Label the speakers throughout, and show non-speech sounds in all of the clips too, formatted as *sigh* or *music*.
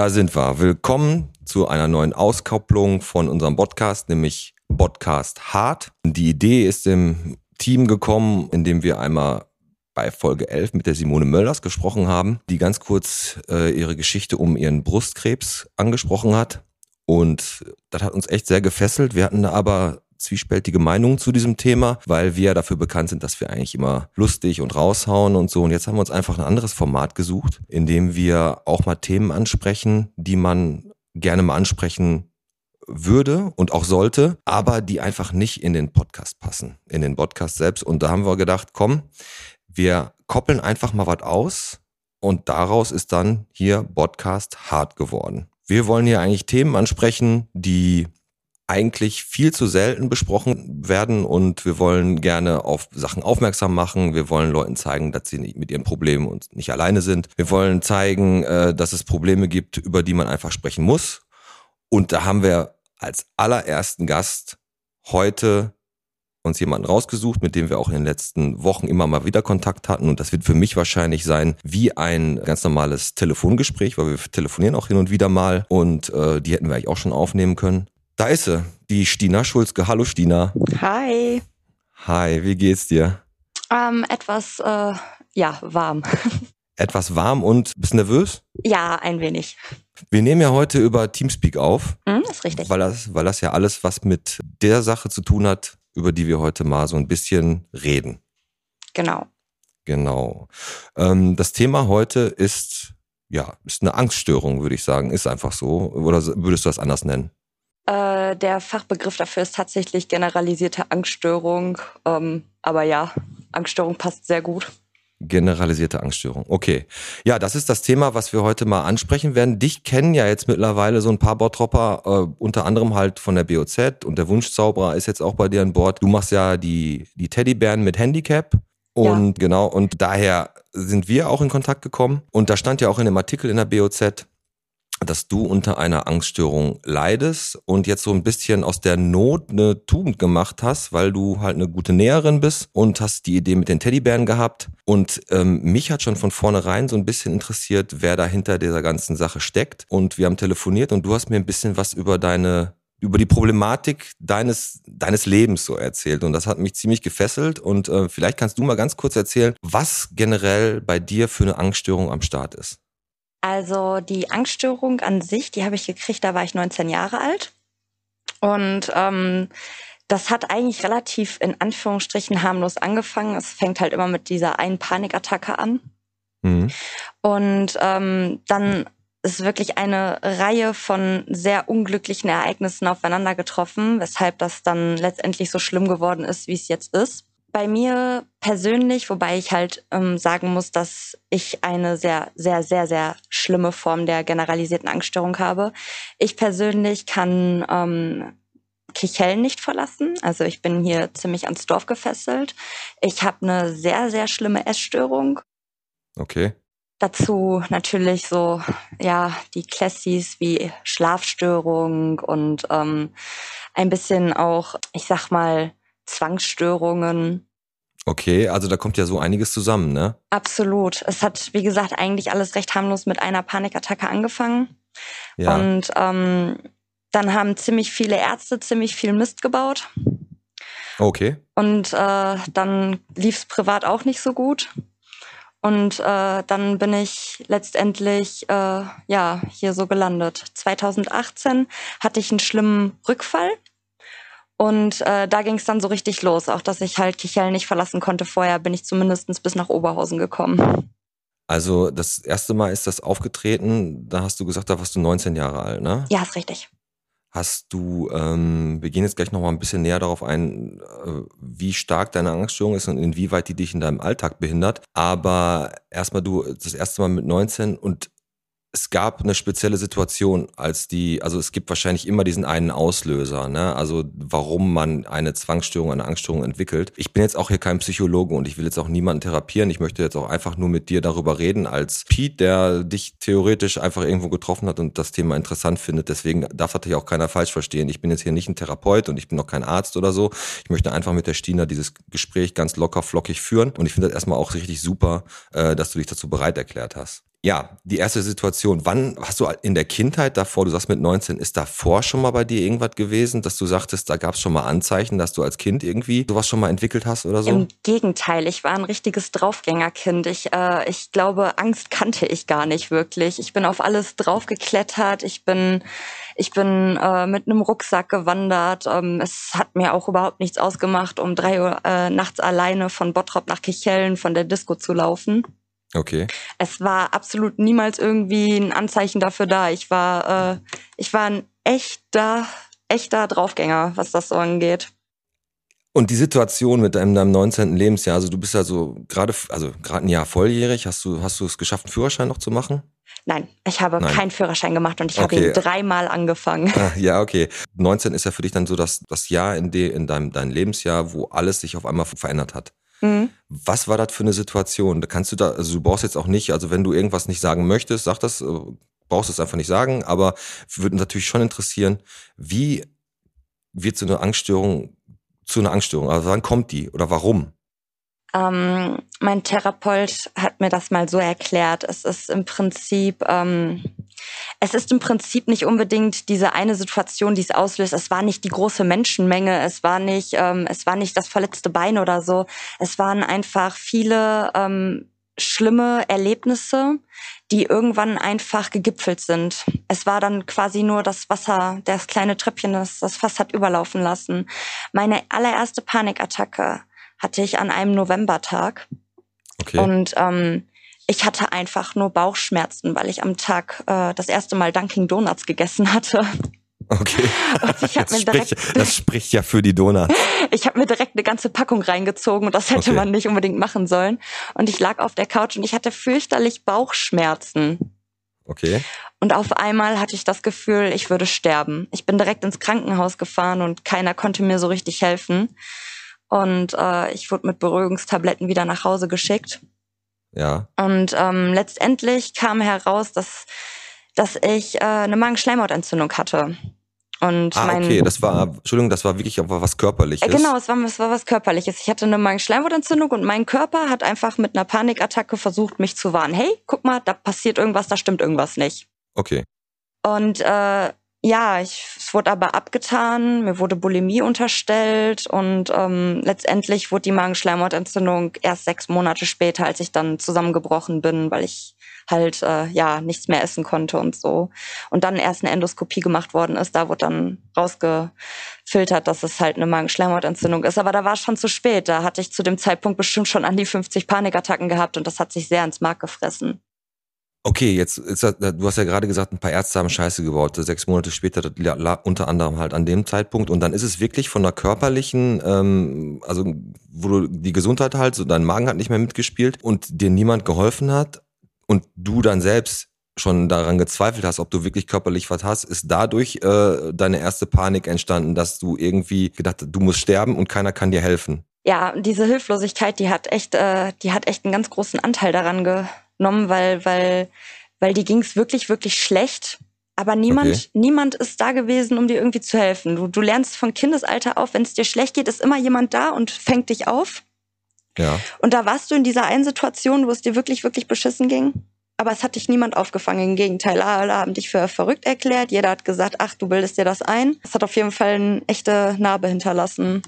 Speaker 1: Da sind wir. Willkommen zu einer neuen Auskopplung von unserem Podcast, nämlich Podcast Hard. Die Idee ist im Team gekommen, in dem wir einmal bei Folge 11 mit der Simone Möllers gesprochen haben, die ganz kurz äh, ihre Geschichte um ihren Brustkrebs angesprochen hat. Und das hat uns echt sehr gefesselt. Wir hatten aber zwiespältige Meinungen zu diesem Thema, weil wir dafür bekannt sind, dass wir eigentlich immer lustig und raushauen und so. Und jetzt haben wir uns einfach ein anderes Format gesucht, in dem wir auch mal Themen ansprechen, die man gerne mal ansprechen würde und auch sollte, aber die einfach nicht in den Podcast passen, in den Podcast selbst. Und da haben wir gedacht, komm, wir koppeln einfach mal was aus und daraus ist dann hier Podcast hart geworden. Wir wollen hier eigentlich Themen ansprechen, die eigentlich viel zu selten besprochen werden und wir wollen gerne auf Sachen aufmerksam machen. Wir wollen Leuten zeigen, dass sie mit ihren Problemen und nicht alleine sind. Wir wollen zeigen, äh, dass es Probleme gibt, über die man einfach sprechen muss. Und da haben wir als allerersten Gast heute uns jemanden rausgesucht, mit dem wir auch in den letzten Wochen immer mal wieder Kontakt hatten. Und das wird für mich wahrscheinlich sein wie ein ganz normales Telefongespräch, weil wir telefonieren auch hin und wieder mal. Und äh, die hätten wir eigentlich auch schon aufnehmen können. Da ist sie, die Stina Schulzke. Hallo Stina.
Speaker 2: Hi.
Speaker 1: Hi, wie geht's dir?
Speaker 2: Ähm, etwas, äh, ja, warm. *laughs*
Speaker 1: Etwas warm und bist nervös?
Speaker 2: Ja, ein wenig.
Speaker 1: Wir nehmen ja heute über Teamspeak auf.
Speaker 2: Hm, ist richtig.
Speaker 1: Weil das, weil das ja alles was mit der Sache zu tun hat, über die wir heute mal so ein bisschen reden.
Speaker 2: Genau.
Speaker 1: Genau. Ähm, das Thema heute ist, ja, ist eine Angststörung, würde ich sagen. Ist einfach so. Oder würdest du das anders nennen?
Speaker 2: Äh, der Fachbegriff dafür ist tatsächlich generalisierte Angststörung. Ähm, aber ja, Angststörung passt sehr gut.
Speaker 1: Generalisierte Angststörung. Okay. Ja, das ist das Thema, was wir heute mal ansprechen werden. Dich kennen ja jetzt mittlerweile so ein paar Bottropper, äh, unter anderem halt von der BOZ und der Wunschzauberer ist jetzt auch bei dir an Bord. Du machst ja die, die Teddybären mit Handicap. Und ja. genau, und daher sind wir auch in Kontakt gekommen. Und da stand ja auch in dem Artikel in der BOZ, dass du unter einer Angststörung leidest und jetzt so ein bisschen aus der Not eine Tugend gemacht hast, weil du halt eine gute Näherin bist und hast die Idee mit den Teddybären gehabt. Und ähm, mich hat schon von vornherein so ein bisschen interessiert, wer da hinter dieser ganzen Sache steckt. Und wir haben telefoniert und du hast mir ein bisschen was über deine über die Problematik deines, deines Lebens so erzählt. Und das hat mich ziemlich gefesselt. Und äh, vielleicht kannst du mal ganz kurz erzählen, was generell bei dir für eine Angststörung am Start ist.
Speaker 2: Also die Angststörung an sich, die habe ich gekriegt, da war ich 19 Jahre alt. Und ähm, das hat eigentlich relativ in Anführungsstrichen harmlos angefangen. Es fängt halt immer mit dieser einen Panikattacke an. Mhm. Und ähm, dann ist wirklich eine Reihe von sehr unglücklichen Ereignissen aufeinander getroffen, weshalb das dann letztendlich so schlimm geworden ist, wie es jetzt ist. Bei mir persönlich, wobei ich halt ähm, sagen muss, dass ich eine sehr, sehr, sehr, sehr schlimme Form der generalisierten Angststörung habe. Ich persönlich kann ähm, Kichellen nicht verlassen. Also ich bin hier ziemlich ans Dorf gefesselt. Ich habe eine sehr, sehr schlimme Essstörung.
Speaker 1: Okay.
Speaker 2: Dazu natürlich so, ja, die Classies wie Schlafstörung und ähm, ein bisschen auch, ich sag mal, Zwangsstörungen.
Speaker 1: Okay, also da kommt ja so einiges zusammen, ne?
Speaker 2: Absolut. Es hat, wie gesagt, eigentlich alles recht harmlos mit einer Panikattacke angefangen. Ja. Und ähm, dann haben ziemlich viele Ärzte ziemlich viel Mist gebaut.
Speaker 1: Okay.
Speaker 2: Und äh, dann lief es privat auch nicht so gut. Und äh, dann bin ich letztendlich äh, ja hier so gelandet. 2018 hatte ich einen schlimmen Rückfall und äh, da ging es dann so richtig los. Auch dass ich halt Kichel nicht verlassen konnte vorher, bin ich zumindest bis nach Oberhausen gekommen.
Speaker 1: Also das erste Mal ist das aufgetreten, da hast du gesagt, da warst du 19 Jahre alt, ne?
Speaker 2: Ja, ist richtig.
Speaker 1: Hast du, ähm, wir gehen jetzt gleich nochmal ein bisschen näher darauf ein, äh, wie stark deine Angststörung ist und inwieweit die dich in deinem Alltag behindert. Aber erstmal du das erste Mal mit 19 und es gab eine spezielle Situation, als die, also es gibt wahrscheinlich immer diesen einen Auslöser, ne? Also warum man eine Zwangsstörung, eine Angststörung entwickelt. Ich bin jetzt auch hier kein Psychologe und ich will jetzt auch niemanden therapieren. Ich möchte jetzt auch einfach nur mit dir darüber reden, als Pete, der dich theoretisch einfach irgendwo getroffen hat und das Thema interessant findet. Deswegen darf natürlich auch keiner falsch verstehen. Ich bin jetzt hier nicht ein Therapeut und ich bin auch kein Arzt oder so. Ich möchte einfach mit der Stina dieses Gespräch ganz locker flockig führen und ich finde das erstmal auch richtig super, äh, dass du dich dazu bereit erklärt hast. Ja, die erste Situation. Wann hast du in der Kindheit davor, du sagst mit 19, ist davor schon mal bei dir irgendwas gewesen, dass du sagtest, da gab es schon mal Anzeichen, dass du als Kind irgendwie sowas schon mal entwickelt hast oder so?
Speaker 2: Im Gegenteil, ich war ein richtiges Draufgängerkind. Ich, äh, ich glaube, Angst kannte ich gar nicht wirklich. Ich bin auf alles draufgeklettert. Ich bin, ich bin äh, mit einem Rucksack gewandert. Ähm, es hat mir auch überhaupt nichts ausgemacht, um drei Uhr äh, nachts alleine von Bottrop nach Kichellen von der Disco zu laufen.
Speaker 1: Okay.
Speaker 2: Es war absolut niemals irgendwie ein Anzeichen dafür da. Ich war, äh, ich war ein echter, echter Draufgänger, was das so angeht.
Speaker 1: Und die Situation mit deinem, deinem 19. Lebensjahr, also du bist ja so gerade, also gerade ein Jahr volljährig, hast du, hast du es geschafft, einen Führerschein noch zu machen?
Speaker 2: Nein, ich habe Nein. keinen Führerschein gemacht und ich okay. habe ihn dreimal angefangen.
Speaker 1: Ah, ja, okay. 19 ist ja für dich dann so das, das Jahr in, de, in deinem, deinem Lebensjahr, wo alles sich auf einmal verändert hat. Mhm. Was war das für eine Situation? Da kannst du da, also du brauchst jetzt auch nicht, also wenn du irgendwas nicht sagen möchtest, sag das, äh, brauchst du es einfach nicht sagen, aber würde natürlich schon interessieren, wie wird so eine Angststörung zu einer Angststörung? Also wann kommt die oder warum?
Speaker 2: Ähm, mein Therapeut hat mir das mal so erklärt. Es ist im Prinzip, ähm, es ist im Prinzip nicht unbedingt diese eine Situation, die es auslöst. Es war nicht die große Menschenmenge, es war nicht, ähm, es war nicht das verletzte Bein oder so. Es waren einfach viele ähm, schlimme Erlebnisse, die irgendwann einfach gegipfelt sind. Es war dann quasi nur das Wasser, das kleine Treppchen, das das Fass hat überlaufen lassen. Meine allererste Panikattacke hatte ich an einem Novembertag. Okay. Und ähm, ich hatte einfach nur Bauchschmerzen, weil ich am Tag äh, das erste Mal Dunkin' Donuts gegessen hatte.
Speaker 1: Okay. *laughs* das, spricht, das spricht ja für die Donuts. *laughs*
Speaker 2: Ich habe mir direkt eine ganze Packung reingezogen und das hätte okay. man nicht unbedingt machen sollen. Und ich lag auf der Couch und ich hatte fürchterlich Bauchschmerzen.
Speaker 1: Okay.
Speaker 2: Und auf einmal hatte ich das Gefühl, ich würde sterben. Ich bin direkt ins Krankenhaus gefahren und keiner konnte mir so richtig helfen. Und äh, ich wurde mit Beruhigungstabletten wieder nach Hause geschickt.
Speaker 1: Ja.
Speaker 2: Und ähm, letztendlich kam heraus, dass, dass ich äh, eine Magenschleimhautentzündung hatte. Und
Speaker 1: ah,
Speaker 2: mein,
Speaker 1: okay, das war, Entschuldigung, das war wirklich was Körperliches.
Speaker 2: Äh, genau, es war, es war was Körperliches. Ich hatte eine Magenschleimhautentzündung und mein Körper hat einfach mit einer Panikattacke versucht, mich zu warnen. Hey, guck mal, da passiert irgendwas, da stimmt irgendwas nicht.
Speaker 1: Okay.
Speaker 2: Und äh, ja, ich, es wurde aber abgetan, mir wurde Bulimie unterstellt und ähm, letztendlich wurde die Magenschleimhautentzündung erst sechs Monate später, als ich dann zusammengebrochen bin, weil ich halt äh, ja nichts mehr essen konnte und so. Und dann erst eine Endoskopie gemacht worden ist, da wurde dann rausgefiltert, dass es halt eine Magenschleimhautentzündung ist. Aber da war es schon zu spät. Da hatte ich zu dem Zeitpunkt bestimmt schon an die 50 Panikattacken gehabt und das hat sich sehr ins Mark gefressen.
Speaker 1: Okay, jetzt das, du hast ja gerade gesagt, ein paar Ärzte haben Scheiße gebaut. Sechs Monate später, unter anderem halt an dem Zeitpunkt. Und dann ist es wirklich von der körperlichen, ähm, also wo du die Gesundheit halt, so dein Magen hat nicht mehr mitgespielt und dir niemand geholfen hat und du dann selbst schon daran gezweifelt hast, ob du wirklich körperlich was hast, ist dadurch äh, deine erste Panik entstanden, dass du irgendwie gedacht hast, du musst sterben und keiner kann dir helfen.
Speaker 2: Ja, diese Hilflosigkeit, die hat echt, äh, die hat echt einen ganz großen Anteil daran ge genommen, weil, weil, weil die ging es wirklich, wirklich schlecht. Aber niemand, okay. niemand ist da gewesen, um dir irgendwie zu helfen. Du, du lernst von Kindesalter auf, wenn es dir schlecht geht, ist immer jemand da und fängt dich auf.
Speaker 1: Ja.
Speaker 2: Und da warst du in dieser einen Situation, wo es dir wirklich, wirklich beschissen ging. Aber es hat dich niemand aufgefangen. Im Gegenteil, alle haben dich für verrückt erklärt. Jeder hat gesagt, ach, du bildest dir das ein. Es hat auf jeden Fall eine echte Narbe hinterlassen.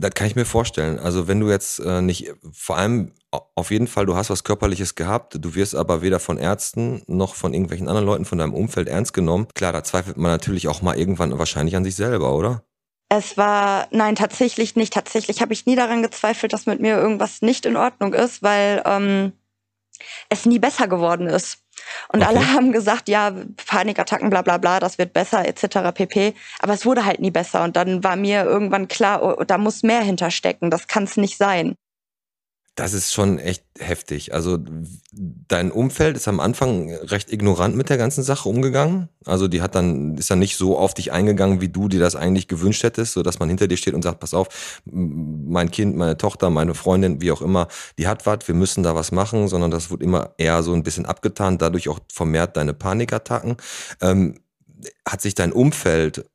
Speaker 1: Das kann ich mir vorstellen. Also wenn du jetzt äh, nicht, vor allem auf jeden Fall, du hast was Körperliches gehabt, du wirst aber weder von Ärzten noch von irgendwelchen anderen Leuten von deinem Umfeld ernst genommen. Klar, da zweifelt man natürlich auch mal irgendwann wahrscheinlich an sich selber, oder?
Speaker 2: Es war, nein, tatsächlich nicht. Tatsächlich habe ich nie daran gezweifelt, dass mit mir irgendwas nicht in Ordnung ist, weil ähm, es nie besser geworden ist. Und okay. alle haben gesagt, ja, Panikattacken, bla bla bla, das wird besser, etc. pp. Aber es wurde halt nie besser. Und dann war mir irgendwann klar, oh, da muss mehr hinterstecken, das kann es nicht sein.
Speaker 1: Das ist schon echt heftig. Also dein Umfeld ist am Anfang recht ignorant mit der ganzen Sache umgegangen. Also die hat dann ist dann nicht so auf dich eingegangen, wie du dir das eigentlich gewünscht hättest, so dass man hinter dir steht und sagt, pass auf, mein Kind, meine Tochter, meine Freundin, wie auch immer, die hat was, wir müssen da was machen, sondern das wird immer eher so ein bisschen abgetan, dadurch auch vermehrt deine Panikattacken. Ähm, hat sich dein Umfeld,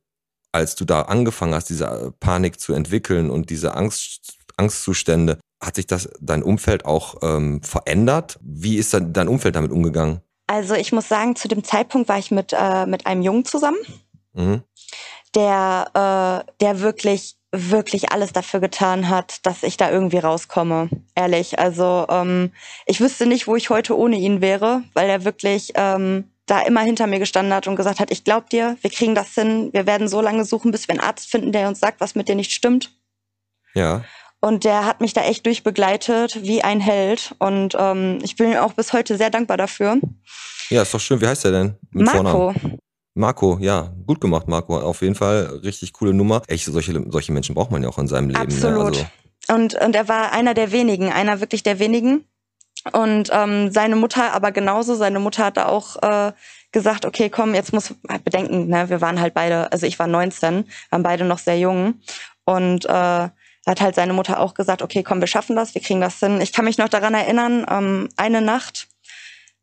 Speaker 1: als du da angefangen hast, diese Panik zu entwickeln und diese Angst Angstzustände. Hat sich das dein Umfeld auch ähm, verändert? Wie ist dein Umfeld damit umgegangen?
Speaker 2: Also ich muss sagen, zu dem Zeitpunkt war ich mit, äh, mit einem Jungen zusammen, mhm. der, äh, der wirklich, wirklich alles dafür getan hat, dass ich da irgendwie rauskomme. Ehrlich. Also ähm, ich wüsste nicht, wo ich heute ohne ihn wäre, weil er wirklich ähm, da immer hinter mir gestanden hat und gesagt hat, ich glaub dir, wir kriegen das hin, wir werden so lange suchen, bis wir einen Arzt finden, der uns sagt, was mit dir nicht stimmt.
Speaker 1: Ja.
Speaker 2: Und der hat mich da echt durchbegleitet wie ein Held. Und ähm, ich bin ihm auch bis heute sehr dankbar dafür.
Speaker 1: Ja, ist doch schön. Wie heißt der denn?
Speaker 2: Mit Marco. Vornamen?
Speaker 1: Marco, ja, gut gemacht, Marco. Auf jeden Fall richtig coole Nummer. Echt, solche, solche Menschen braucht man ja auch in seinem Leben. Ne?
Speaker 2: Absolut. Ne? Also und, und er war einer der wenigen, einer wirklich der wenigen. Und ähm, seine Mutter aber genauso. Seine Mutter hat da auch äh, gesagt, okay, komm, jetzt muss bedenken, ne, wir waren halt beide, also ich war 19, waren beide noch sehr jung. Und äh, hat halt seine Mutter auch gesagt, okay, komm, wir schaffen das, wir kriegen das hin. Ich kann mich noch daran erinnern, ähm, eine Nacht,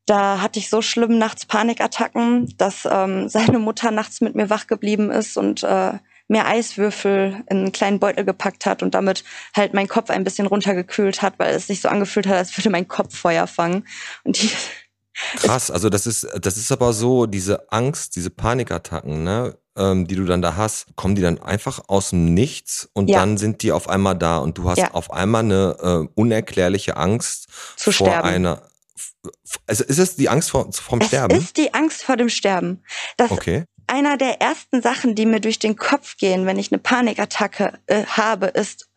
Speaker 2: da hatte ich so schlimm nachts Panikattacken, dass ähm, *laughs* seine Mutter nachts mit mir wach geblieben ist und äh, mir Eiswürfel in einen kleinen Beutel gepackt hat und damit halt mein Kopf ein bisschen runtergekühlt hat, weil es sich so angefühlt hat, als würde mein Kopf Feuer fangen. Und die
Speaker 1: Krass, also das ist, das ist aber so, diese Angst, diese Panikattacken, ne? Ähm, die du dann da hast, kommen die dann einfach aus dem Nichts und ja. dann sind die auf einmal da und du hast ja. auf einmal eine äh, unerklärliche Angst
Speaker 2: Zu
Speaker 1: vor
Speaker 2: sterben.
Speaker 1: einer. Also ist es die Angst vor, vom
Speaker 2: es
Speaker 1: Sterben?
Speaker 2: Es ist die Angst vor dem Sterben. Das okay. Einer der ersten Sachen, die mir durch den Kopf gehen, wenn ich eine Panikattacke äh, habe, ist,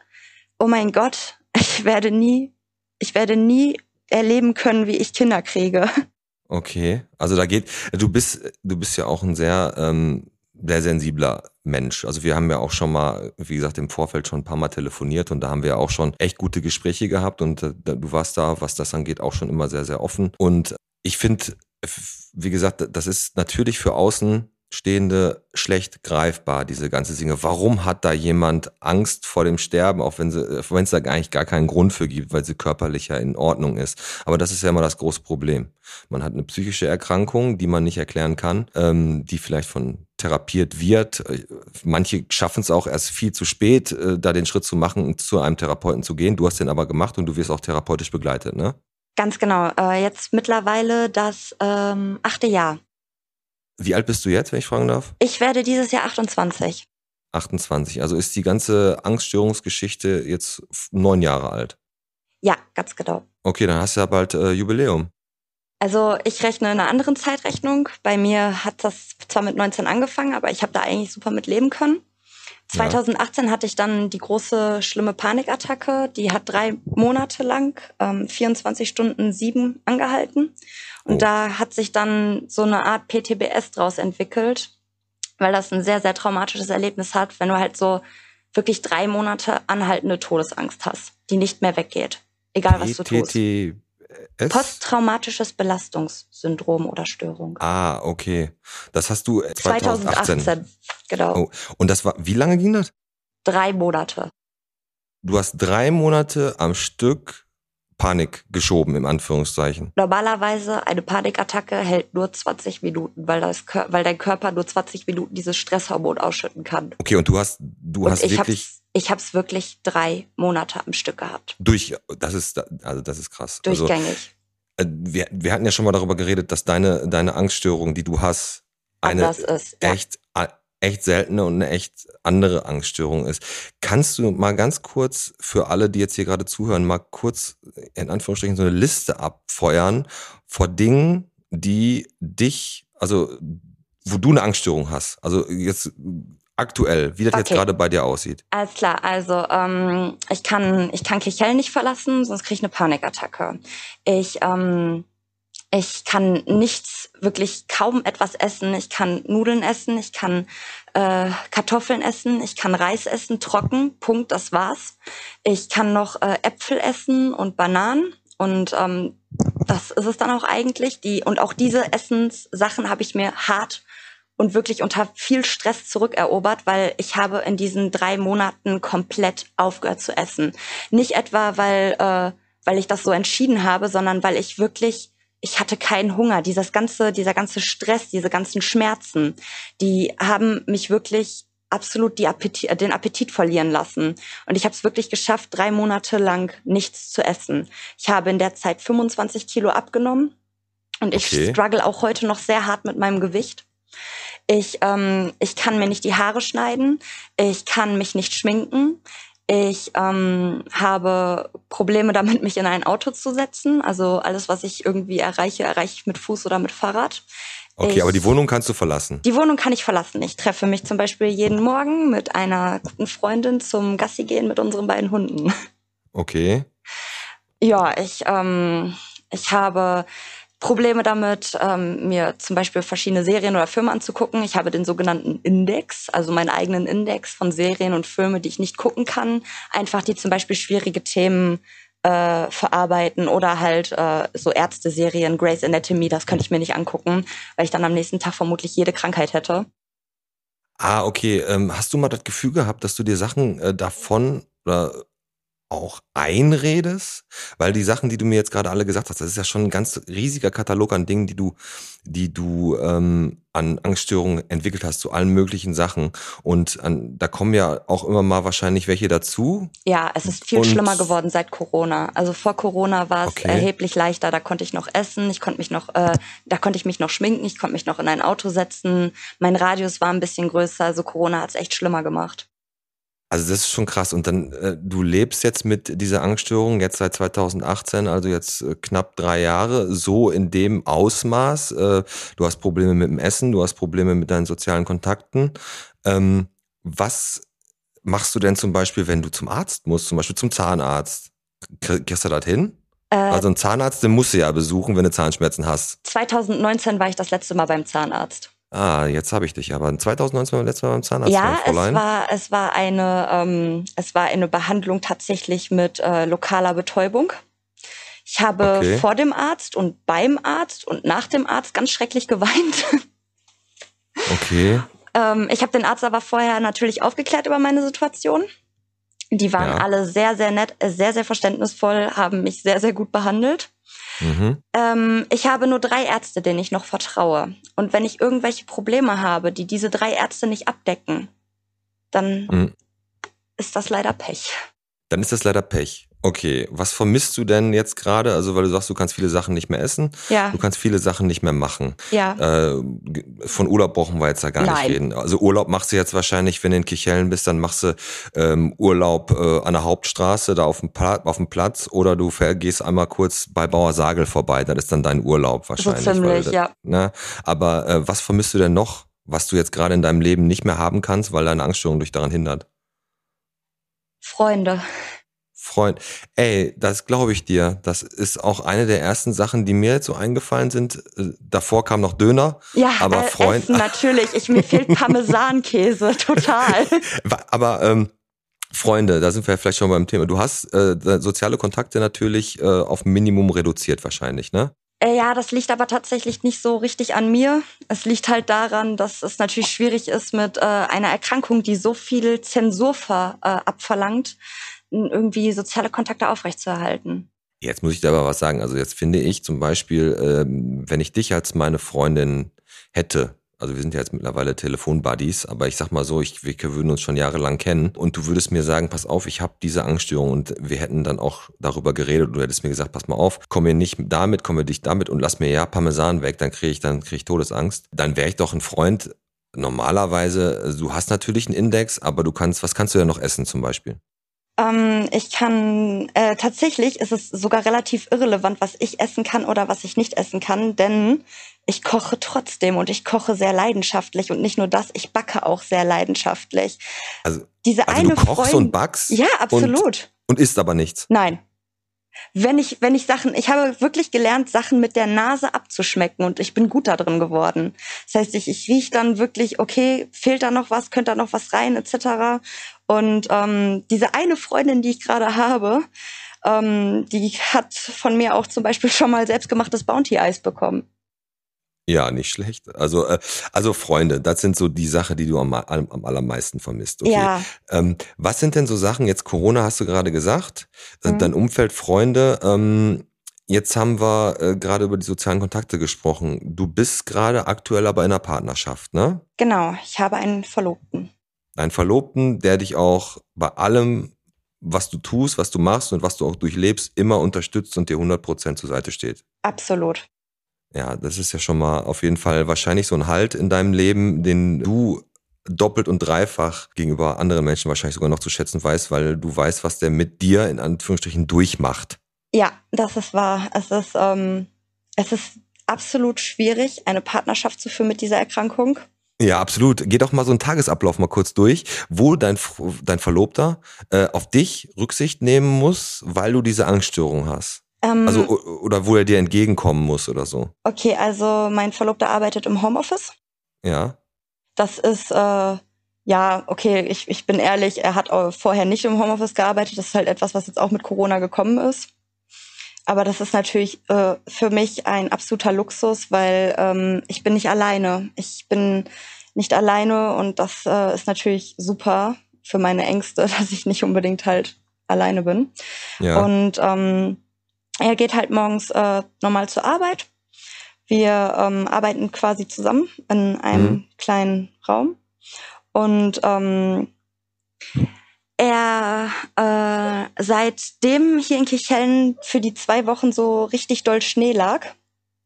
Speaker 2: oh mein Gott, *laughs* ich werde nie, ich werde nie erleben können, wie ich Kinder kriege.
Speaker 1: Okay, also da geht, du bist, du bist ja auch ein sehr ähm, sehr sensibler Mensch. Also wir haben ja auch schon mal, wie gesagt, im Vorfeld schon ein paar Mal telefoniert und da haben wir auch schon echt gute Gespräche gehabt und äh, du warst da, was das angeht, auch schon immer sehr, sehr offen. Und ich finde, wie gesagt, das ist natürlich für außen Stehende schlecht greifbar, diese ganze Dinge. Warum hat da jemand Angst vor dem Sterben, auch wenn es da eigentlich gar keinen Grund für gibt, weil sie körperlich ja in Ordnung ist. Aber das ist ja immer das große Problem. Man hat eine psychische Erkrankung, die man nicht erklären kann, ähm, die vielleicht von therapiert wird. Manche schaffen es auch erst viel zu spät, äh, da den Schritt zu machen und zu einem Therapeuten zu gehen. Du hast den aber gemacht und du wirst auch therapeutisch begleitet, ne?
Speaker 2: Ganz genau. Äh, jetzt mittlerweile das ähm, achte Jahr.
Speaker 1: Wie alt bist du jetzt, wenn ich fragen darf?
Speaker 2: Ich werde dieses Jahr 28.
Speaker 1: 28. Also ist die ganze Angststörungsgeschichte jetzt neun Jahre alt?
Speaker 2: Ja, ganz genau.
Speaker 1: Okay, dann hast du ja bald äh, Jubiläum.
Speaker 2: Also ich rechne in einer anderen Zeitrechnung. Bei mir hat das zwar mit 19 angefangen, aber ich habe da eigentlich super mit leben können. 2018 ja. hatte ich dann die große schlimme Panikattacke. Die hat drei Monate lang, ähm, 24 Stunden sieben angehalten. Und oh. da hat sich dann so eine Art PTBS draus entwickelt, weil das ein sehr, sehr traumatisches Erlebnis hat, wenn du halt so wirklich drei Monate anhaltende Todesangst hast, die nicht mehr weggeht. Egal was du tust.
Speaker 1: S?
Speaker 2: Posttraumatisches Belastungssyndrom oder Störung.
Speaker 1: Ah, okay. Das hast du 2018. 2018
Speaker 2: genau.
Speaker 1: Oh. Und das war, wie lange ging das?
Speaker 2: Drei Monate.
Speaker 1: Du hast drei Monate am Stück Panik geschoben, im Anführungszeichen.
Speaker 2: Normalerweise eine Panikattacke hält nur 20 Minuten, weil, das, weil dein Körper nur 20 Minuten dieses Stresshormon ausschütten kann.
Speaker 1: Okay, und du hast, du und hast wirklich.
Speaker 2: Ich habe es wirklich drei Monate am Stück gehabt.
Speaker 1: Durch, das ist, also das ist krass.
Speaker 2: Also, Durchgängig.
Speaker 1: Also, wir, wir hatten ja schon mal darüber geredet, dass deine, deine Angststörung, die du hast, eine
Speaker 2: ist,
Speaker 1: ja. echt, echt seltene und eine echt andere Angststörung ist. Kannst du mal ganz kurz für alle, die jetzt hier gerade zuhören, mal kurz in Anführungsstrichen so eine Liste abfeuern vor Dingen, die dich, also wo du eine Angststörung hast. Also jetzt aktuell, wie das okay. jetzt gerade bei dir aussieht.
Speaker 2: Alles klar, also ähm, ich kann ich kann Kichel nicht verlassen, sonst kriege ich eine Panikattacke. Ich ähm, ich kann nichts, wirklich kaum etwas essen. Ich kann Nudeln essen, ich kann äh, Kartoffeln essen, ich kann Reis essen, trocken, Punkt, das war's. Ich kann noch äh, Äpfel essen und Bananen und ähm, das ist es dann auch eigentlich. Die und auch diese Essenssachen habe ich mir hart und wirklich unter viel Stress zurückerobert, weil ich habe in diesen drei Monaten komplett aufgehört zu essen. Nicht etwa, weil, äh, weil ich das so entschieden habe, sondern weil ich wirklich, ich hatte keinen Hunger. Dieses ganze, dieser ganze Stress, diese ganzen Schmerzen, die haben mich wirklich absolut die Appetit, den Appetit verlieren lassen. Und ich habe es wirklich geschafft, drei Monate lang nichts zu essen. Ich habe in der Zeit 25 Kilo abgenommen Und ich okay. struggle auch heute noch sehr hart mit meinem Gewicht. Ich, ähm, ich kann mir nicht die Haare schneiden. Ich kann mich nicht schminken. Ich ähm, habe Probleme damit, mich in ein Auto zu setzen. Also alles, was ich irgendwie erreiche, erreiche ich mit Fuß oder mit Fahrrad.
Speaker 1: Okay,
Speaker 2: ich,
Speaker 1: aber die Wohnung kannst du verlassen.
Speaker 2: Die Wohnung kann ich verlassen. Ich treffe mich zum Beispiel jeden Morgen mit einer guten Freundin zum Gassi gehen mit unseren beiden Hunden.
Speaker 1: Okay.
Speaker 2: Ja, ich, ähm, ich habe Probleme damit, ähm, mir zum Beispiel verschiedene Serien oder Filme anzugucken. Ich habe den sogenannten Index, also meinen eigenen Index von Serien und Filmen, die ich nicht gucken kann. Einfach die zum Beispiel schwierige Themen äh, verarbeiten oder halt äh, so Ärzte-Serien, Grey's Anatomy, das könnte ich mir nicht angucken, weil ich dann am nächsten Tag vermutlich jede Krankheit hätte.
Speaker 1: Ah, okay. Ähm, hast du mal das Gefühl gehabt, dass du dir Sachen äh, davon oder auch einredest? Weil die Sachen, die du mir jetzt gerade alle gesagt hast, das ist ja schon ein ganz riesiger Katalog an Dingen, die du, die du ähm, an Angststörungen entwickelt hast, zu allen möglichen Sachen. Und an, da kommen ja auch immer mal wahrscheinlich welche dazu.
Speaker 2: Ja, es ist viel Und, schlimmer geworden seit Corona. Also vor Corona war es okay. erheblich leichter. Da konnte ich noch essen, ich konnte mich noch, äh, da konnte ich mich noch schminken, ich konnte mich noch in ein Auto setzen. Mein Radius war ein bisschen größer. Also Corona hat es echt schlimmer gemacht.
Speaker 1: Also das ist schon krass. Und dann, äh, du lebst jetzt mit dieser Angststörung jetzt seit 2018, also jetzt äh, knapp drei Jahre, so in dem Ausmaß. Äh, du hast Probleme mit dem Essen, du hast Probleme mit deinen sozialen Kontakten. Ähm, was machst du denn zum Beispiel, wenn du zum Arzt musst, zum Beispiel zum Zahnarzt? Kriegst du das hin? Äh, also ein Zahnarzt, den musst du ja besuchen, wenn du Zahnschmerzen hast.
Speaker 2: 2019 war ich das letzte Mal beim Zahnarzt.
Speaker 1: Ah, jetzt habe ich dich. Aber 2019 war letztes Mal beim Zahnarzt.
Speaker 2: Ja, es war, es war eine, ähm, es war eine Behandlung tatsächlich mit äh, lokaler Betäubung. Ich habe okay. vor dem Arzt und beim Arzt und nach dem Arzt ganz schrecklich geweint.
Speaker 1: Okay. *laughs*
Speaker 2: ähm, ich habe den Arzt aber vorher natürlich aufgeklärt über meine Situation. Die waren ja. alle sehr, sehr nett, sehr, sehr verständnisvoll, haben mich sehr, sehr gut behandelt. Mhm. Ähm, ich habe nur drei Ärzte, denen ich noch vertraue. Und wenn ich irgendwelche Probleme habe, die diese drei Ärzte nicht abdecken, dann mhm. ist das leider Pech.
Speaker 1: Dann ist das leider Pech. Okay, was vermisst du denn jetzt gerade? Also, weil du sagst, du kannst viele Sachen nicht mehr essen.
Speaker 2: Ja.
Speaker 1: Du kannst viele Sachen nicht mehr machen.
Speaker 2: Ja.
Speaker 1: Äh, von Urlaub brauchen wir jetzt ja gar Nein. nicht reden. Also Urlaub machst du jetzt wahrscheinlich, wenn du in Kichellen bist, dann machst du ähm, Urlaub äh, an der Hauptstraße, da auf dem, auf dem Platz, oder du gehst einmal kurz bei Bauer Sagel vorbei. Das ist dann dein Urlaub wahrscheinlich.
Speaker 2: So ziemlich,
Speaker 1: das,
Speaker 2: ja.
Speaker 1: Ne? Aber äh, was vermisst du denn noch, was du jetzt gerade in deinem Leben nicht mehr haben kannst, weil deine Angststörung dich daran hindert?
Speaker 2: Freunde.
Speaker 1: Freund. Ey, das glaube ich dir. Das ist auch eine der ersten Sachen, die mir jetzt so eingefallen sind. Äh, davor kam noch Döner.
Speaker 2: Ja,
Speaker 1: aber
Speaker 2: äh,
Speaker 1: Freund.
Speaker 2: Essen, natürlich. Ich, mir fehlt *laughs* Parmesankäse, total.
Speaker 1: aber ähm, Freunde, da sind wir vielleicht schon beim Thema. Du hast äh, soziale Kontakte natürlich äh, auf Minimum reduziert wahrscheinlich, ne?
Speaker 2: Äh, ja, das liegt aber tatsächlich nicht so richtig an mir. Es liegt halt daran, dass es natürlich schwierig ist mit äh, einer Erkrankung, die so viel Zensur ver, äh, abverlangt, irgendwie soziale Kontakte aufrechtzuerhalten.
Speaker 1: Jetzt muss ich da aber was sagen. Also jetzt finde ich zum Beispiel, ähm, wenn ich dich als meine Freundin hätte, also wir sind ja jetzt mittlerweile Telefonbuddies, aber ich sag mal so, ich, wir würden uns schon jahrelang kennen und du würdest mir sagen, pass auf, ich habe diese Angststörung und wir hätten dann auch darüber geredet und du hättest mir gesagt, pass mal auf, komm mir nicht damit, komm mir dich damit und lass mir ja Parmesan weg, dann kriege ich dann krieg ich Todesangst. Dann wäre ich doch ein Freund. Normalerweise, du hast natürlich einen Index, aber du kannst, was kannst du ja noch essen zum Beispiel?
Speaker 2: Ähm, ich kann, äh, tatsächlich ist es sogar relativ irrelevant, was ich essen kann oder was ich nicht essen kann, denn ich koche trotzdem und ich koche sehr leidenschaftlich und nicht nur das, ich backe auch sehr leidenschaftlich.
Speaker 1: Also, Diese also eine du kochst Freund und backst?
Speaker 2: Ja, absolut.
Speaker 1: Und, und isst aber nichts?
Speaker 2: Nein wenn ich, wenn ich Sachen, ich habe wirklich gelernt, Sachen mit der Nase abzuschmecken und ich bin gut da drin geworden. Das heißt, ich, ich rieche dann wirklich, okay, fehlt da noch was, könnte da noch was rein, etc. Und ähm, diese eine Freundin, die ich gerade habe, ähm, die hat von mir auch zum Beispiel schon mal selbstgemachtes Bounty-Eis bekommen.
Speaker 1: Ja, nicht schlecht. Also, äh, also Freunde, das sind so die Sachen, die du am, am, am allermeisten vermisst. Okay.
Speaker 2: Ja.
Speaker 1: Ähm, was sind denn so Sachen, jetzt Corona hast du gerade gesagt, äh, mhm. dein Umfeld, Freunde, ähm, jetzt haben wir äh, gerade über die sozialen Kontakte gesprochen. Du bist gerade aktuell aber in einer Partnerschaft, ne?
Speaker 2: Genau, ich habe einen Verlobten.
Speaker 1: Einen Verlobten, der dich auch bei allem, was du tust, was du machst und was du auch durchlebst, immer unterstützt und dir 100% zur Seite steht.
Speaker 2: Absolut.
Speaker 1: Ja, das ist ja schon mal auf jeden Fall wahrscheinlich so ein Halt in deinem Leben, den du doppelt und dreifach gegenüber anderen Menschen wahrscheinlich sogar noch zu schätzen weißt, weil du weißt, was der mit dir in Anführungsstrichen durchmacht.
Speaker 2: Ja, das ist wahr. Es ist, ähm, es ist absolut schwierig, eine Partnerschaft zu führen mit dieser Erkrankung.
Speaker 1: Ja, absolut. Geh doch mal so einen Tagesablauf mal kurz durch, wo dein, dein Verlobter äh, auf dich Rücksicht nehmen muss, weil du diese Angststörung hast. Ähm, also, oder wo er dir entgegenkommen muss oder so.
Speaker 2: Okay, also mein Verlobter arbeitet im Homeoffice.
Speaker 1: Ja.
Speaker 2: Das ist, äh, ja, okay, ich, ich bin ehrlich, er hat vorher nicht im Homeoffice gearbeitet. Das ist halt etwas, was jetzt auch mit Corona gekommen ist. Aber das ist natürlich äh, für mich ein absoluter Luxus, weil ähm, ich bin nicht alleine. Ich bin nicht alleine und das äh, ist natürlich super für meine Ängste, *laughs* dass ich nicht unbedingt halt alleine bin. Ja. Und ähm, er geht halt morgens äh, normal zur Arbeit. Wir ähm, arbeiten quasi zusammen in einem mhm. kleinen Raum. Und ähm, er äh, seitdem hier in Kirchhellen für die zwei Wochen so richtig doll Schnee lag.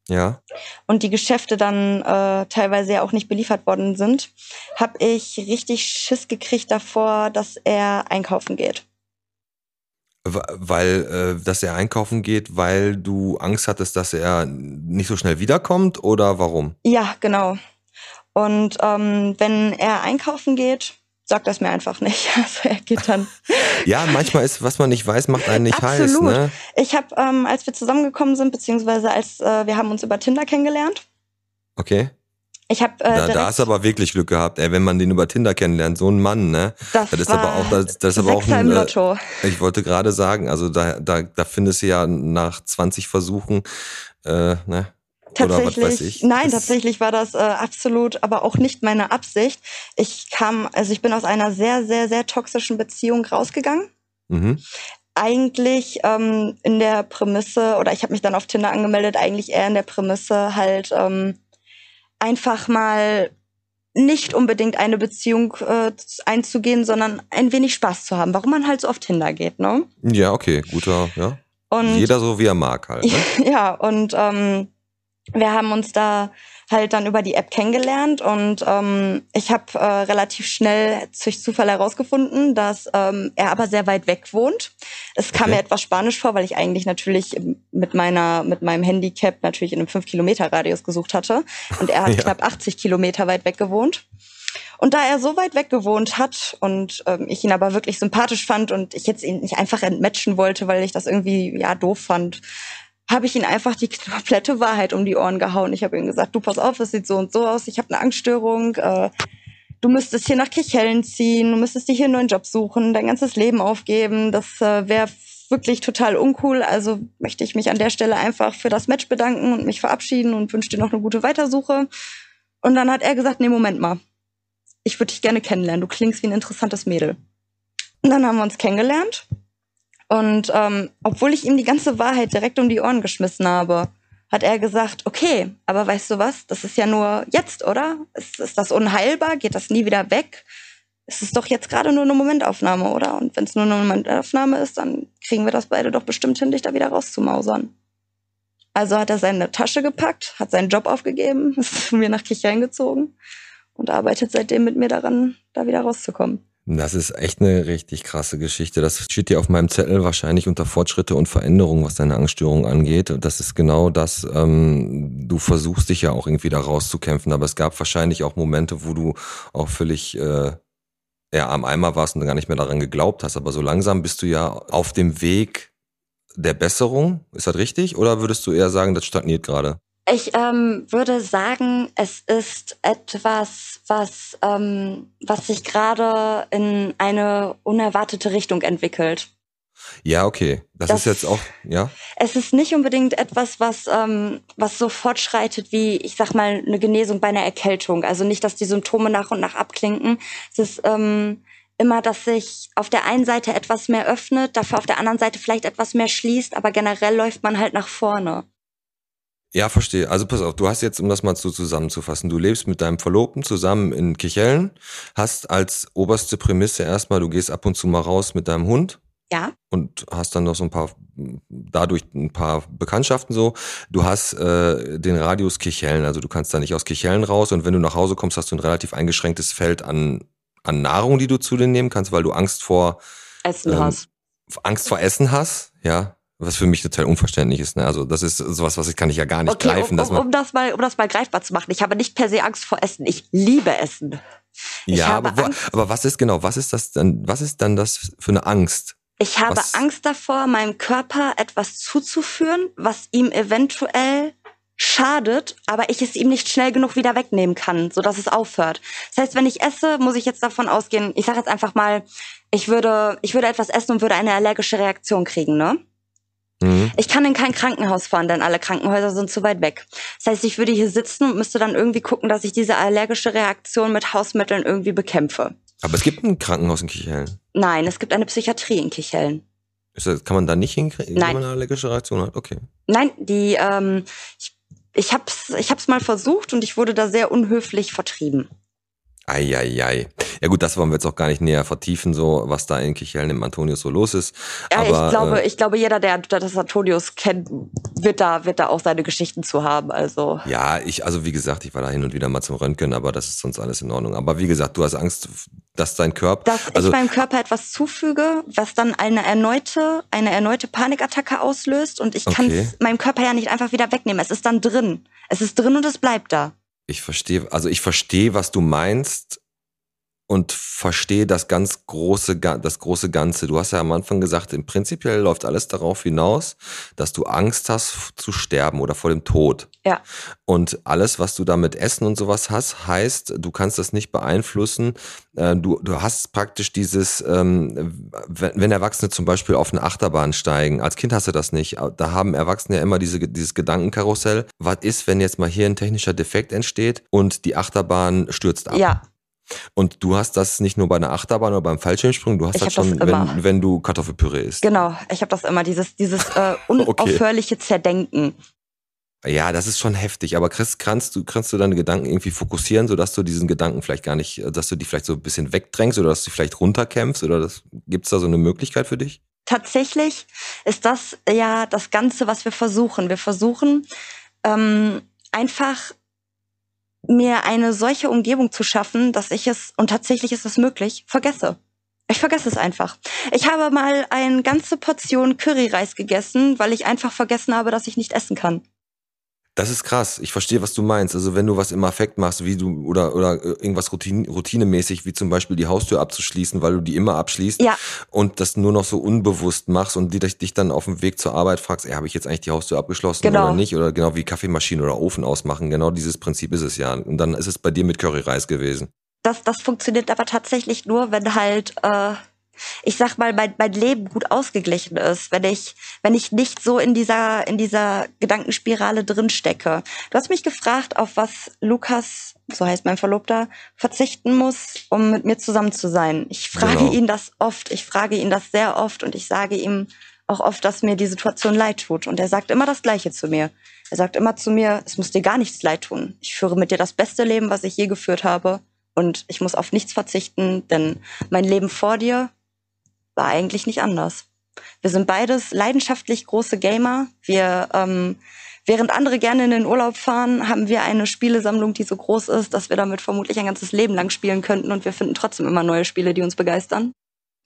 Speaker 1: Ja.
Speaker 2: Und die Geschäfte dann äh, teilweise ja auch nicht beliefert worden sind, habe ich richtig Schiss gekriegt davor, dass er einkaufen geht.
Speaker 1: Weil, äh, dass er einkaufen geht, weil du Angst hattest, dass er nicht so schnell wiederkommt oder warum?
Speaker 2: Ja, genau. Und ähm, wenn er einkaufen geht, sagt das mir einfach nicht. *laughs* Also er geht dann. *laughs*
Speaker 1: ja, manchmal ist, was man nicht weiß, macht einen nicht Absolut. heiß. Ne?
Speaker 2: Ich habe, ähm, als wir zusammengekommen sind, beziehungsweise als äh, wir haben uns über Tinder kennengelernt.
Speaker 1: Okay.
Speaker 2: Ich habe äh,
Speaker 1: da, da hast du aber wirklich Glück gehabt, ey, wenn man den über Tinder kennenlernt, so ein Mann, ne?
Speaker 2: Das, das
Speaker 1: ist aber auch, das, das ist aber auch ein, Lotto. Äh, ich wollte gerade sagen, also da, da, da findest du ja nach 20 Versuchen, äh, ne?
Speaker 2: Tatsächlich, nein, tatsächlich war das äh, absolut, aber auch nicht meine Absicht. Ich kam, also ich bin aus einer sehr, sehr, sehr toxischen Beziehung rausgegangen. Mhm. Eigentlich ähm, in der Prämisse, oder ich habe mich dann auf Tinder angemeldet, eigentlich eher in der Prämisse halt ähm, einfach mal nicht unbedingt eine Beziehung äh, einzugehen, sondern ein wenig Spaß zu haben, warum man halt so auf Tinder geht, ne?
Speaker 1: Ja, okay, guter, ja. Und Jeder so wie er mag halt. Ne? *laughs*
Speaker 2: ja, und ähm, wir haben uns da halt dann über die App kennengelernt und ähm, ich habe äh, relativ schnell durch Zufall herausgefunden, dass ähm, er aber sehr weit weg wohnt. Es kam okay. mir etwas spanisch vor, weil ich eigentlich natürlich mit meiner mit meinem Handicap natürlich in einem 5 Kilometer Radius gesucht hatte und er hat *laughs* ja. knapp 80 Kilometer weit weg gewohnt. Und da er so weit weg gewohnt hat und ähm, ich ihn aber wirklich sympathisch fand und ich jetzt ihn nicht einfach entmatchen wollte, weil ich das irgendwie ja doof fand, habe ich ihn einfach die *laughs* komplette Wahrheit um die Ohren gehauen. Ich habe ihm gesagt, du pass auf, es sieht so und so aus, ich habe eine Angststörung, äh, du müsstest hier nach Kirchhellen ziehen, du müsstest dir hier einen neuen Job suchen, dein ganzes Leben aufgeben, das äh, wäre wirklich total uncool. Also möchte ich mich an der Stelle einfach für das Match bedanken und mich verabschieden und wünsche dir noch eine gute Weitersuche. Und dann hat er gesagt, nee, Moment mal. Ich würde dich gerne kennenlernen. Du klingst wie ein interessantes Mädel. Und dann haben wir uns kennengelernt. Und ähm, obwohl ich ihm die ganze Wahrheit direkt um die Ohren geschmissen habe, hat er gesagt, okay, aber weißt du was, das ist ja nur jetzt, oder? Ist, ist das unheilbar? Geht das nie wieder weg? Es ist doch jetzt gerade nur eine Momentaufnahme, oder? Und wenn es nur eine Momentaufnahme ist, dann kriegen wir das beide doch bestimmt hin, dich da wieder rauszumausern. Also hat er seine Tasche gepackt, hat seinen Job aufgegeben, *laughs* ist zu mir nach Kirchheim gezogen und arbeitet seitdem mit mir daran, da wieder rauszukommen.
Speaker 1: Das ist echt eine richtig krasse Geschichte. Das steht dir auf meinem Zettel wahrscheinlich unter Fortschritte und Veränderungen, was deine Angststörung angeht. Das ist genau das. Ähm, du versuchst dich ja auch irgendwie da rauszukämpfen, aber es gab wahrscheinlich auch Momente, wo du auch völlig äh, ja, am Eimer warst und gar nicht mehr daran geglaubt hast. Aber so langsam bist du ja auf dem Weg der Besserung. Ist das richtig? Oder würdest du eher sagen, das stagniert gerade?
Speaker 2: Ich ähm, würde sagen, es ist etwas, was, ähm, was sich gerade in eine unerwartete Richtung entwickelt.
Speaker 1: Ja, okay. Das, das, ist jetzt auch, ja.
Speaker 2: Es ist nicht unbedingt etwas, was, ähm, was so fortschreitet wie, ich sag mal, eine Genesung bei einer Erkältung. Also nicht, dass die Symptome nach und nach abklinken. Es ist ähm, immer, dass sich auf der einen Seite etwas mehr öffnet, dafür auf der anderen Seite vielleicht etwas mehr schließt, aber generell läuft man halt nach vorne.
Speaker 1: Ja, verstehe. Also pass auf, du hast jetzt, um das mal so zusammenzufassen, du lebst mit deinem Verlobten zusammen in Kichellen, hast als oberste Prämisse erstmal, du gehst ab und zu mal raus mit deinem Hund
Speaker 2: Ja.
Speaker 1: Und hast dann noch so ein paar, dadurch ein paar Bekanntschaften so. Du hast äh, den Radius Kichellen, also du kannst da nicht aus Kichellen raus und wenn du nach Hause kommst, hast du ein relativ eingeschränktes Feld an, an Nahrung, die du zu dir nehmen kannst, weil du Angst vor
Speaker 2: Essen ähm, hast.
Speaker 1: Angst vor Essen hast, ja. Was für mich total unverständlich ist. Ne? Also das ist sowas, was ich kann ich ja gar nicht okay, greifen.
Speaker 2: Um, um, um, das mal, um das mal greifbar zu machen. Ich habe nicht per se Angst vor Essen. Ich liebe Essen.
Speaker 1: Ich ja, aber, wo, aber was ist genau? Was ist das dann? Was ist dann das für eine Angst?
Speaker 2: Ich habe
Speaker 1: was?
Speaker 2: Angst davor, meinem Körper etwas zuzuführen, was ihm eventuell schadet, aber ich es ihm nicht schnell genug wieder wegnehmen kann, so dass es aufhört. Das heißt, wenn ich esse, muss ich jetzt davon ausgehen, ich sage jetzt einfach mal, ich würde, ich würde etwas essen und würde eine allergische Reaktion kriegen, ne? Mhm. Ich kann in kein Krankenhaus fahren, denn alle Krankenhäuser sind zu weit weg. Das heißt, ich würde hier sitzen und müsste dann irgendwie gucken, dass ich diese allergische Reaktion mit Hausmitteln irgendwie bekämpfe.
Speaker 1: Aber es gibt ein Krankenhaus in Kichellen.
Speaker 2: Nein, es gibt eine Psychiatrie in Kichellen.
Speaker 1: Das, kann man da nicht hinkriegen, wenn man eine allergische Reaktion hat? Okay.
Speaker 2: Nein, die, ähm, ich, ich hab's, ich hab's mal versucht und ich wurde da sehr unhöflich vertrieben.
Speaker 1: Eieiei. Ja gut, das wollen wir jetzt auch gar nicht näher vertiefen, so was da in Kichellen im Antonius so los ist.
Speaker 2: Ja,
Speaker 1: Aber,
Speaker 2: ich glaube, äh, ich glaube, jeder, der das Antonius kennt, wird da, wird da auch seine Geschichten zu haben. Also.
Speaker 1: Ja, ich, also wie gesagt, ich war da hin und wieder mal zum Röntgen, aber das ist sonst alles in Ordnung. Aber wie gesagt, du hast Angst, dass dein Körper.
Speaker 2: Dass also, ich meinem Körper etwas zufüge, was dann eine erneute, eine erneute Panikattacke auslöst und ich okay. kann es meinem Körper ja nicht einfach wieder wegnehmen. Es ist dann drin. Es ist drin und es bleibt da.
Speaker 1: Ich verstehe, also ich verstehe, was du meinst und verstehe das ganz große, das große Ganze. Du hast ja am Anfang gesagt, im Prinzipiell läuft alles darauf hinaus, dass du Angst hast zu sterben oder vor dem Tod.
Speaker 2: Ja.
Speaker 1: Und alles, was du da mit Essen und sowas hast, heißt, du kannst das nicht beeinflussen. Äh, du, du hast praktisch dieses, ähm, wenn Erwachsene zum Beispiel auf eine Achterbahn steigen, als Kind hast du das nicht. Da haben Erwachsene ja immer diese, dieses Gedankenkarussell. Was ist, wenn jetzt mal hier ein technischer Defekt entsteht und die Achterbahn stürzt ab?
Speaker 2: Ja.
Speaker 1: Und du hast das nicht nur bei einer Achterbahn oder beim Fallschirmsprung, du hast ich das schon, das wenn, wenn, du Kartoffelpüree isst.
Speaker 2: Genau, ich habe das immer, dieses, dieses äh, *laughs* unaufhörliche okay. Zerdenken.
Speaker 1: Ja, das ist schon heftig, aber Chris, kannst du, kannst du deine Gedanken irgendwie fokussieren, sodass du diesen Gedanken vielleicht gar nicht, dass du die vielleicht so ein bisschen wegdrängst oder dass du vielleicht runterkämpfst oder gibt es da so eine Möglichkeit für dich?
Speaker 2: Tatsächlich ist das ja das Ganze, was wir versuchen. Wir versuchen ähm, einfach mir eine solche Umgebung zu schaffen, dass ich es, und tatsächlich ist es möglich, vergesse. Ich vergesse es einfach. Ich habe mal eine ganze Portion Curryreis gegessen, weil ich einfach vergessen habe, dass ich nicht essen kann.
Speaker 1: Das ist krass. Ich verstehe, was du meinst. Also wenn du was im Affekt machst, wie du oder oder irgendwas Routine, routinemäßig, wie zum Beispiel die Haustür abzuschließen, weil du die immer abschließt
Speaker 2: ja.
Speaker 1: und das nur noch so unbewusst machst und die, dich dann auf dem Weg zur Arbeit fragst, ey, habe ich jetzt eigentlich die Haustür abgeschlossen genau. oder nicht? Oder genau wie Kaffeemaschine oder Ofen ausmachen. Genau dieses Prinzip ist es ja. Und dann ist es bei dir mit Curryreis gewesen.
Speaker 2: Das, das funktioniert aber tatsächlich nur, wenn halt äh, ich sag mal, mein, mein Leben gut ausgeglichen ist, wenn ich, wenn ich nicht so in dieser, in dieser Gedankenspirale drin stecke. Du hast mich gefragt, auf was Lukas, so heißt mein Verlobter, verzichten muss, um mit mir zusammen zu sein. Ich frage genau. ihn das oft, ich frage ihn das sehr oft und ich sage ihm auch oft, dass mir die Situation leid tut. Und er sagt immer das Gleiche zu mir. Er sagt immer zu mir, es muss dir gar nichts leid tun. Ich führe mit dir das beste Leben, was ich je geführt habe. Und ich muss auf nichts verzichten, denn mein Leben vor dir war eigentlich nicht anders. Wir sind beides leidenschaftlich große Gamer. Wir, ähm, während andere gerne in den Urlaub fahren, haben wir eine Spielesammlung, die so groß ist, dass wir damit vermutlich ein ganzes Leben lang spielen könnten und wir finden trotzdem immer neue Spiele, die uns begeistern.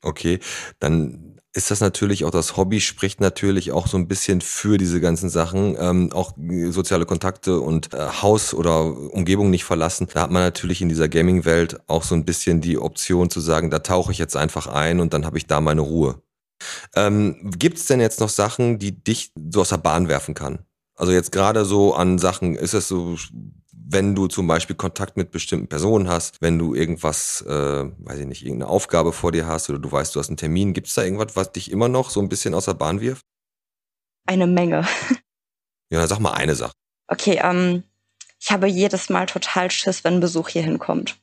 Speaker 1: Okay, dann ist das natürlich auch das Hobby, spricht natürlich auch so ein bisschen für diese ganzen Sachen, ähm, auch soziale Kontakte und äh, Haus oder Umgebung nicht verlassen. Da hat man natürlich in dieser Gaming-Welt auch so ein bisschen die Option zu sagen, da tauche ich jetzt einfach ein und dann habe ich da meine Ruhe. Ähm, Gibt es denn jetzt noch Sachen, die dich so aus der Bahn werfen kann? Also jetzt gerade so an Sachen, ist es so wenn du zum Beispiel Kontakt mit bestimmten Personen hast, wenn du irgendwas, äh, weiß ich nicht, irgendeine Aufgabe vor dir hast oder du weißt, du hast einen Termin, gibt es da irgendwas, was dich immer noch so ein bisschen aus der Bahn wirft?
Speaker 2: Eine Menge.
Speaker 1: Ja, sag mal eine Sache.
Speaker 2: Okay, ähm, ich habe jedes Mal total Schiss, wenn ein Besuch hier hinkommt.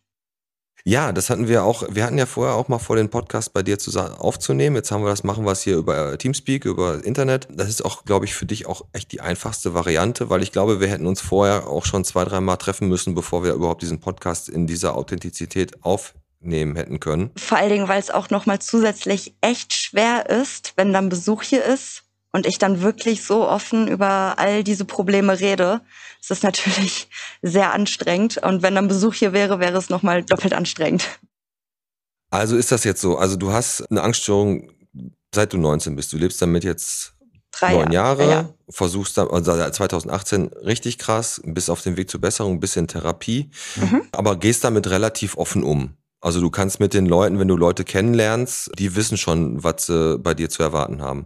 Speaker 1: Ja, das hatten wir auch. Wir hatten ja vorher auch mal vor, den Podcast bei dir zusammen aufzunehmen. Jetzt haben wir das, machen wir es hier über Teamspeak, über Internet. Das ist auch, glaube ich, für dich auch echt die einfachste Variante, weil ich glaube, wir hätten uns vorher auch schon zwei, drei Mal treffen müssen, bevor wir überhaupt diesen Podcast in dieser Authentizität auf nehmen hätten können.
Speaker 2: Vor allen Dingen, weil es auch nochmal zusätzlich echt schwer ist, wenn dann Besuch hier ist und ich dann wirklich so offen über all diese Probleme rede. Ist natürlich *laughs* sehr anstrengend und wenn dann Besuch hier wäre, wäre es nochmal doppelt anstrengend.
Speaker 1: Also ist das jetzt so? Also du hast eine Angststörung seit du 19 bist. Du lebst damit jetzt Drei neun Jahre, Jahre ja. versuchst dann, also 2018 richtig krass, bist auf dem Weg zur Besserung, bist in Therapie, mhm. aber gehst damit relativ offen um. Also du kannst mit den Leuten, wenn du Leute kennenlernst, die wissen schon, was sie bei dir zu erwarten haben.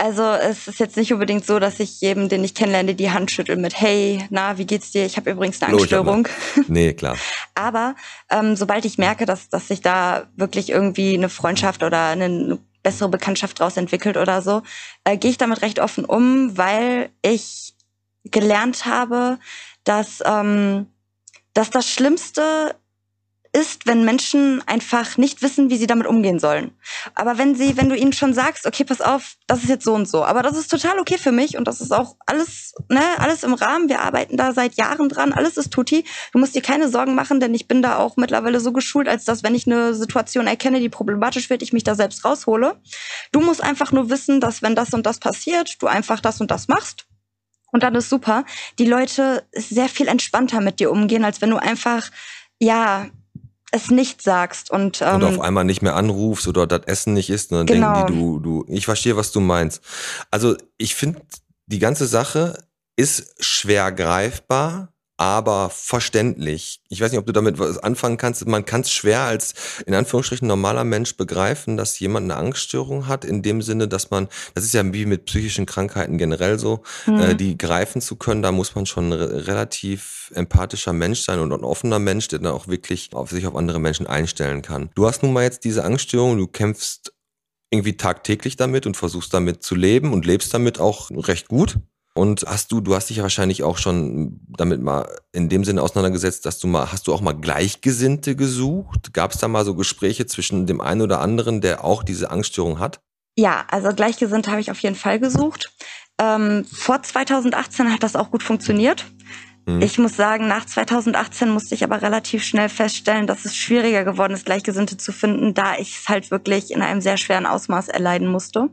Speaker 2: Also es ist jetzt nicht unbedingt so, dass ich jedem, den ich kennenlerne, die Hand schüttel mit Hey, na, wie geht's dir? Ich habe übrigens eine Angststörung.
Speaker 1: nee, klar. *laughs*
Speaker 2: Aber ähm, sobald ich merke, dass, dass sich da wirklich irgendwie eine Freundschaft oder eine bessere Bekanntschaft draus entwickelt oder so, äh, gehe ich damit recht offen um, weil ich gelernt habe, dass, ähm, dass das Schlimmste ist, wenn Menschen einfach nicht wissen, wie sie damit umgehen sollen. Aber wenn sie, wenn du ihnen schon sagst, okay, pass auf, das ist jetzt so und so, aber das ist total okay für mich und das ist auch alles, ne, alles im Rahmen. Wir arbeiten da seit Jahren dran, alles ist tutti. Du musst dir keine Sorgen machen, denn ich bin da auch mittlerweile so geschult, als dass, wenn ich eine Situation erkenne, die problematisch wird, ich mich da selbst raushole. Du musst einfach nur wissen, dass wenn das und das passiert, du einfach das und das machst. Und dann ist super. Die Leute sehr viel entspannter mit dir umgehen, als wenn du einfach ja, es nicht sagst und,
Speaker 1: ähm, und auf einmal nicht mehr anrufst oder das Essen nicht isst und dann genau. denken die, du, du, ich verstehe, was du meinst. Also ich finde, die ganze Sache ist schwer greifbar, aber verständlich. Ich weiß nicht, ob du damit was anfangen kannst. Man kann es schwer als in Anführungsstrichen normaler Mensch begreifen, dass jemand eine Angststörung hat, in dem Sinne, dass man, das ist ja wie mit psychischen Krankheiten generell so, mhm. äh, die greifen zu können, da muss man schon ein relativ empathischer Mensch sein und ein offener Mensch, der dann auch wirklich auf sich auf andere Menschen einstellen kann. Du hast nun mal jetzt diese Angststörung, du kämpfst irgendwie tagtäglich damit und versuchst damit zu leben und lebst damit auch recht gut. Und hast du, du hast dich ja wahrscheinlich auch schon damit mal in dem Sinne auseinandergesetzt, dass du mal, hast du auch mal Gleichgesinnte gesucht? Gab es da mal so Gespräche zwischen dem einen oder anderen, der auch diese Angststörung hat?
Speaker 2: Ja, also Gleichgesinnte habe ich auf jeden Fall gesucht. Ähm, vor 2018 hat das auch gut funktioniert. Mhm. Ich muss sagen, nach 2018 musste ich aber relativ schnell feststellen, dass es schwieriger geworden ist, Gleichgesinnte zu finden, da ich es halt wirklich in einem sehr schweren Ausmaß erleiden musste.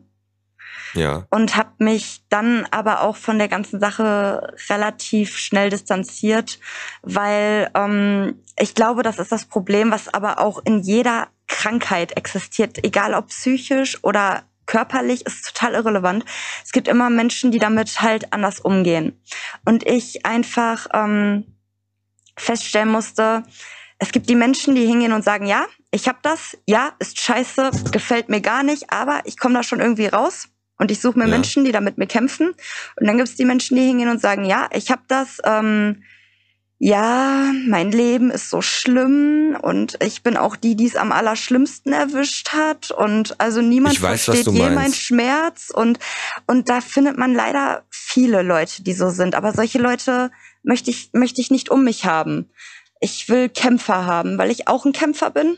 Speaker 1: Ja.
Speaker 2: Und habe mich dann aber auch von der ganzen Sache relativ schnell distanziert, weil ähm, ich glaube, das ist das Problem, was aber auch in jeder Krankheit existiert, egal ob psychisch oder körperlich, ist total irrelevant. Es gibt immer Menschen, die damit halt anders umgehen. Und ich einfach ähm, feststellen musste, es gibt die Menschen, die hingehen und sagen, ja, ich habe das, ja, ist scheiße, gefällt mir gar nicht, aber ich komme da schon irgendwie raus. Und ich suche mir ja. Menschen, die da mit mir kämpfen. Und dann gibt es die Menschen, die hingehen und sagen, ja, ich habe das, ähm, ja, mein Leben ist so schlimm und ich bin auch die, die es am allerschlimmsten erwischt hat. Und also niemand weiß, versteht je meinen Schmerz. Und, und da findet man leider viele Leute, die so sind. Aber solche Leute möchte ich, möchte ich nicht um mich haben. Ich will Kämpfer haben, weil ich auch ein Kämpfer bin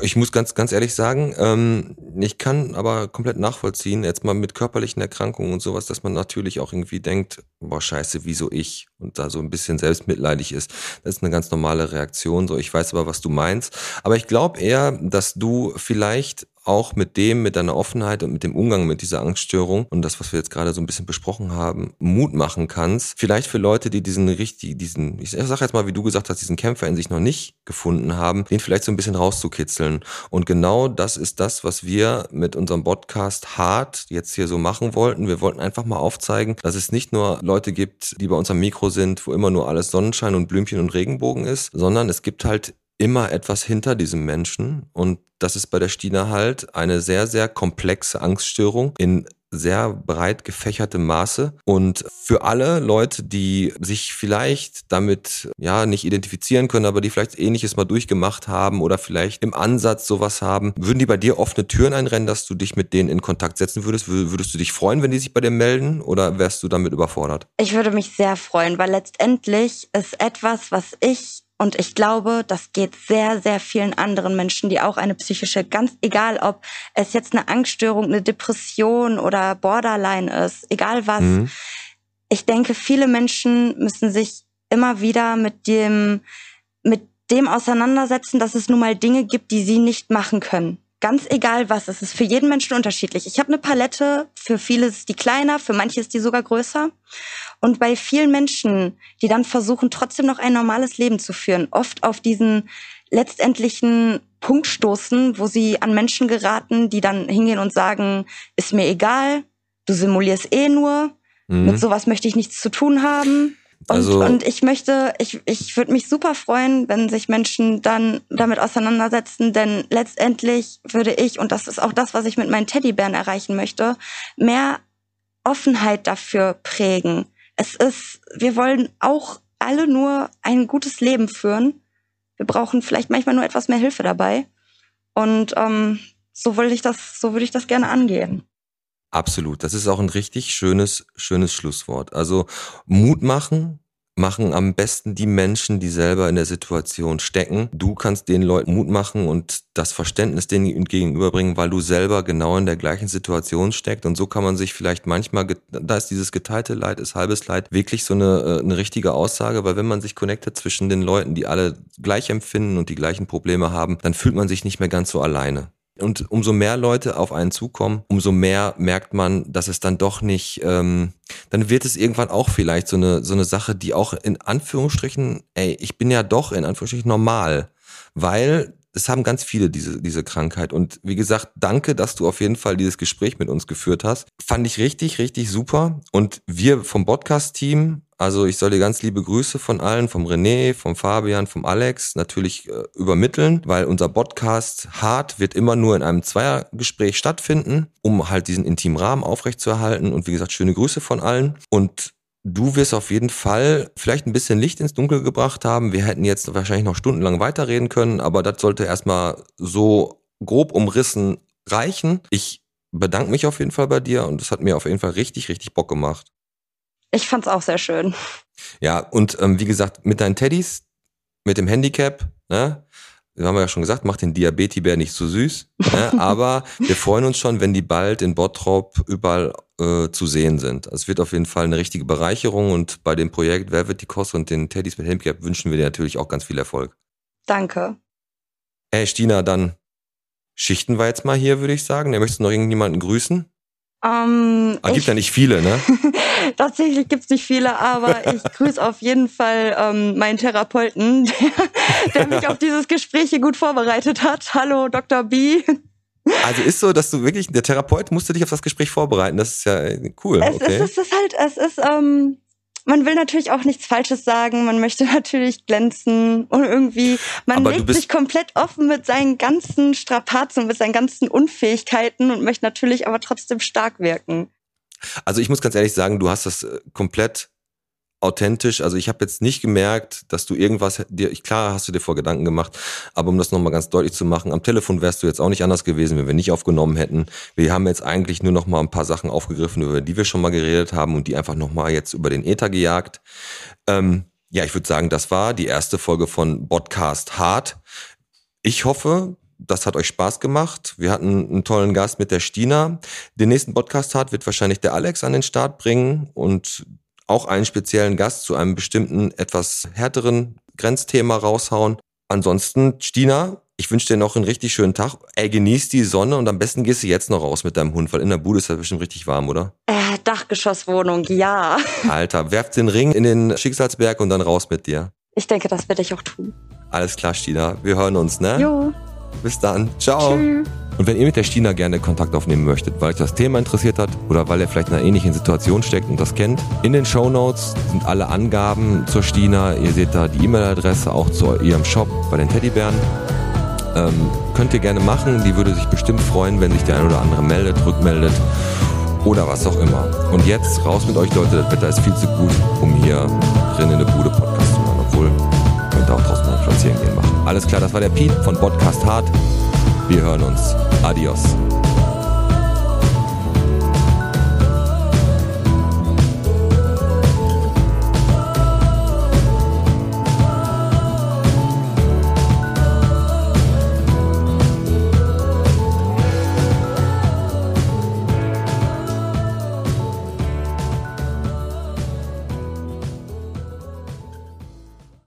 Speaker 1: ich muss ganz, ganz ehrlich sagen, ähm, ich kann aber komplett nachvollziehen, jetzt mal mit körperlichen Erkrankungen und sowas, dass man natürlich auch irgendwie denkt, boah, scheiße, wieso ich? Und da so ein bisschen selbstmitleidig ist. Das ist eine ganz normale Reaktion. So, ich weiß aber, was du meinst. Aber ich glaube eher, dass du vielleicht auch mit dem, mit deiner Offenheit und mit dem Umgang mit dieser Angststörung und das, was wir jetzt gerade so ein bisschen besprochen haben, Mut machen kannst. Vielleicht für Leute, die diesen richtig, diesen, ich sag jetzt mal, wie du gesagt hast, diesen Kämpfer in sich noch nicht gefunden haben, den vielleicht so ein bisschen rauszukitzeln. Und genau das ist das, was wir mit unserem Podcast hart jetzt hier so machen wollten. Wir wollten einfach mal aufzeigen, dass es nicht nur Leute gibt, die bei uns am Mikro sind, wo immer nur alles Sonnenschein und Blümchen und Regenbogen ist, sondern es gibt halt immer etwas hinter diesem Menschen und das ist bei der Stina halt eine sehr, sehr komplexe Angststörung in sehr breit gefächertem Maße und für alle Leute, die sich vielleicht damit ja nicht identifizieren können, aber die vielleicht ähnliches mal durchgemacht haben oder vielleicht im Ansatz sowas haben, würden die bei dir offene Türen einrennen, dass du dich mit denen in Kontakt setzen würdest? Würdest du dich freuen, wenn die sich bei dir melden oder wärst du damit überfordert?
Speaker 2: Ich würde mich sehr freuen, weil letztendlich ist etwas, was ich und ich glaube, das geht sehr, sehr vielen anderen Menschen, die auch eine psychische, ganz egal ob es jetzt eine Angststörung, eine Depression oder Borderline ist, egal was. Mhm. Ich denke, viele Menschen müssen sich immer wieder mit dem, mit dem auseinandersetzen, dass es nun mal Dinge gibt, die sie nicht machen können. Ganz egal was, es ist für jeden Menschen unterschiedlich. Ich habe eine Palette, für viele ist die kleiner, für manche ist die sogar größer. Und bei vielen Menschen, die dann versuchen, trotzdem noch ein normales Leben zu führen, oft auf diesen letztendlichen Punkt stoßen, wo sie an Menschen geraten, die dann hingehen und sagen, ist mir egal, du simulierst eh nur, mhm. mit sowas möchte ich nichts zu tun haben. Und, also, und ich möchte, ich, ich würde mich super freuen, wenn sich Menschen dann damit auseinandersetzen, denn letztendlich würde ich, und das ist auch das, was ich mit meinen Teddybären erreichen möchte, mehr Offenheit dafür prägen. Es ist, wir wollen auch alle nur ein gutes Leben führen. Wir brauchen vielleicht manchmal nur etwas mehr Hilfe dabei. Und ähm, so will ich das, so würde ich das gerne angehen.
Speaker 1: Absolut. Das ist auch ein richtig schönes, schönes Schlusswort. Also Mut machen, machen am besten die Menschen, die selber in der Situation stecken. Du kannst den Leuten Mut machen und das Verständnis denen gegenüberbringen, weil du selber genau in der gleichen Situation steckst. Und so kann man sich vielleicht manchmal, da ist dieses geteilte Leid, ist halbes Leid, wirklich so eine, äh, eine richtige Aussage, weil wenn man sich connectet zwischen den Leuten, die alle gleich empfinden und die gleichen Probleme haben, dann fühlt man sich nicht mehr ganz so alleine. Und umso mehr Leute auf einen zukommen, umso mehr merkt man, dass es dann doch nicht, ähm, dann wird es irgendwann auch vielleicht so eine, so eine Sache, die auch in Anführungsstrichen, ey, ich bin ja doch in Anführungsstrichen normal, weil es haben ganz viele diese, diese Krankheit. Und wie gesagt, danke, dass du auf jeden Fall dieses Gespräch mit uns geführt hast. Fand ich richtig, richtig super. Und wir vom Podcast-Team also ich soll dir ganz liebe Grüße von allen, vom René, vom Fabian, vom Alex natürlich äh, übermitteln, weil unser Podcast hart wird immer nur in einem Zweiergespräch stattfinden, um halt diesen intimen Rahmen aufrechtzuerhalten. Und wie gesagt, schöne Grüße von allen. Und Du wirst auf jeden Fall vielleicht ein bisschen Licht ins Dunkel gebracht haben. Wir hätten jetzt wahrscheinlich noch stundenlang weiterreden können, aber das sollte erstmal so grob umrissen reichen. Ich bedanke mich auf jeden Fall bei dir und es hat mir auf jeden Fall richtig, richtig Bock gemacht.
Speaker 2: Ich fand's auch sehr schön.
Speaker 1: Ja, und ähm, wie gesagt, mit deinen Teddys, mit dem Handicap, ne? Wir haben ja schon gesagt, macht den Diabetibär nicht so süß. Ne? *laughs* Aber wir freuen uns schon, wenn die bald in Bottrop überall äh, zu sehen sind. Also es wird auf jeden Fall eine richtige Bereicherung und bei dem Projekt Wer wird die Kost und den Teddys mit Handicap wünschen wir dir natürlich auch ganz viel Erfolg.
Speaker 2: Danke.
Speaker 1: Hey Stina, dann schichten wir jetzt mal hier, würde ich sagen. Der möchtest du noch irgendjemanden grüßen?
Speaker 2: Ähm,
Speaker 1: ah, gibt ja nicht viele, ne? *laughs*
Speaker 2: Tatsächlich gibt's nicht viele, aber ich grüße auf jeden Fall ähm, meinen Therapeuten, der, *laughs* der mich auf dieses Gespräch hier gut vorbereitet hat. Hallo, Dr. B.
Speaker 1: Also ist so, dass du wirklich, der Therapeut musste dich auf das Gespräch vorbereiten. Das ist ja äh, cool.
Speaker 2: Es,
Speaker 1: okay.
Speaker 2: es, es ist halt, es ist, ähm, man will natürlich auch nichts Falsches sagen, man möchte *laughs* natürlich glänzen und irgendwie, man Aber legt sich komplett offen mit seinen ganzen Strapazen, mit seinen ganzen Unfähigkeiten und möchte natürlich aber trotzdem stark wirken.
Speaker 1: Also ich muss ganz ehrlich sagen, du hast das äh, komplett authentisch. Also ich habe jetzt nicht gemerkt, dass du irgendwas dir, klar hast du dir vor Gedanken gemacht, aber um das nochmal ganz deutlich zu machen, am Telefon wärst du jetzt auch nicht anders gewesen, wenn wir nicht aufgenommen hätten. Wir haben jetzt eigentlich nur noch mal ein paar Sachen aufgegriffen, über die wir schon mal geredet haben und die einfach nochmal jetzt über den Äther gejagt. Ähm, ja, ich würde sagen, das war die erste Folge von Podcast Hard. Ich hoffe, das hat euch Spaß gemacht. Wir hatten einen tollen Gast mit der Stina. Den nächsten Podcast Hard wird wahrscheinlich der Alex an den Start bringen und auch einen speziellen Gast zu einem bestimmten, etwas härteren Grenzthema raushauen. Ansonsten, Stina, ich wünsche dir noch einen richtig schönen Tag. Ey, genieß die Sonne und am besten gehst du jetzt noch raus mit deinem Hund, weil in der Bude ist das bestimmt richtig warm, oder?
Speaker 2: Äh, Dachgeschosswohnung, ja.
Speaker 1: Alter, werft den Ring in den Schicksalsberg und dann raus mit dir.
Speaker 2: Ich denke, das werde ich auch tun.
Speaker 1: Alles klar, Stina. Wir hören uns, ne?
Speaker 2: Jo.
Speaker 1: Bis dann. Ciao. Tschüss. Und wenn ihr mit der Stina gerne Kontakt aufnehmen möchtet, weil euch das Thema interessiert hat oder weil ihr vielleicht in einer ähnlichen Situation steckt und das kennt, in den Show Notes sind alle Angaben zur Stina. Ihr seht da die E-Mail-Adresse auch zu ihrem Shop bei den Teddybären. Ähm, könnt ihr gerne machen. Die würde sich bestimmt freuen, wenn sich der ein oder andere meldet, rückmeldet oder was auch immer. Und jetzt raus mit euch, Leute. Das Wetter ist viel zu gut, um hier drin in der Bude Podcast zu machen. Obwohl, könnt ihr auch draußen mal spazieren gehen machen. Alles klar, das war der Pete von Podcast Hard. Wir hören uns. Adios.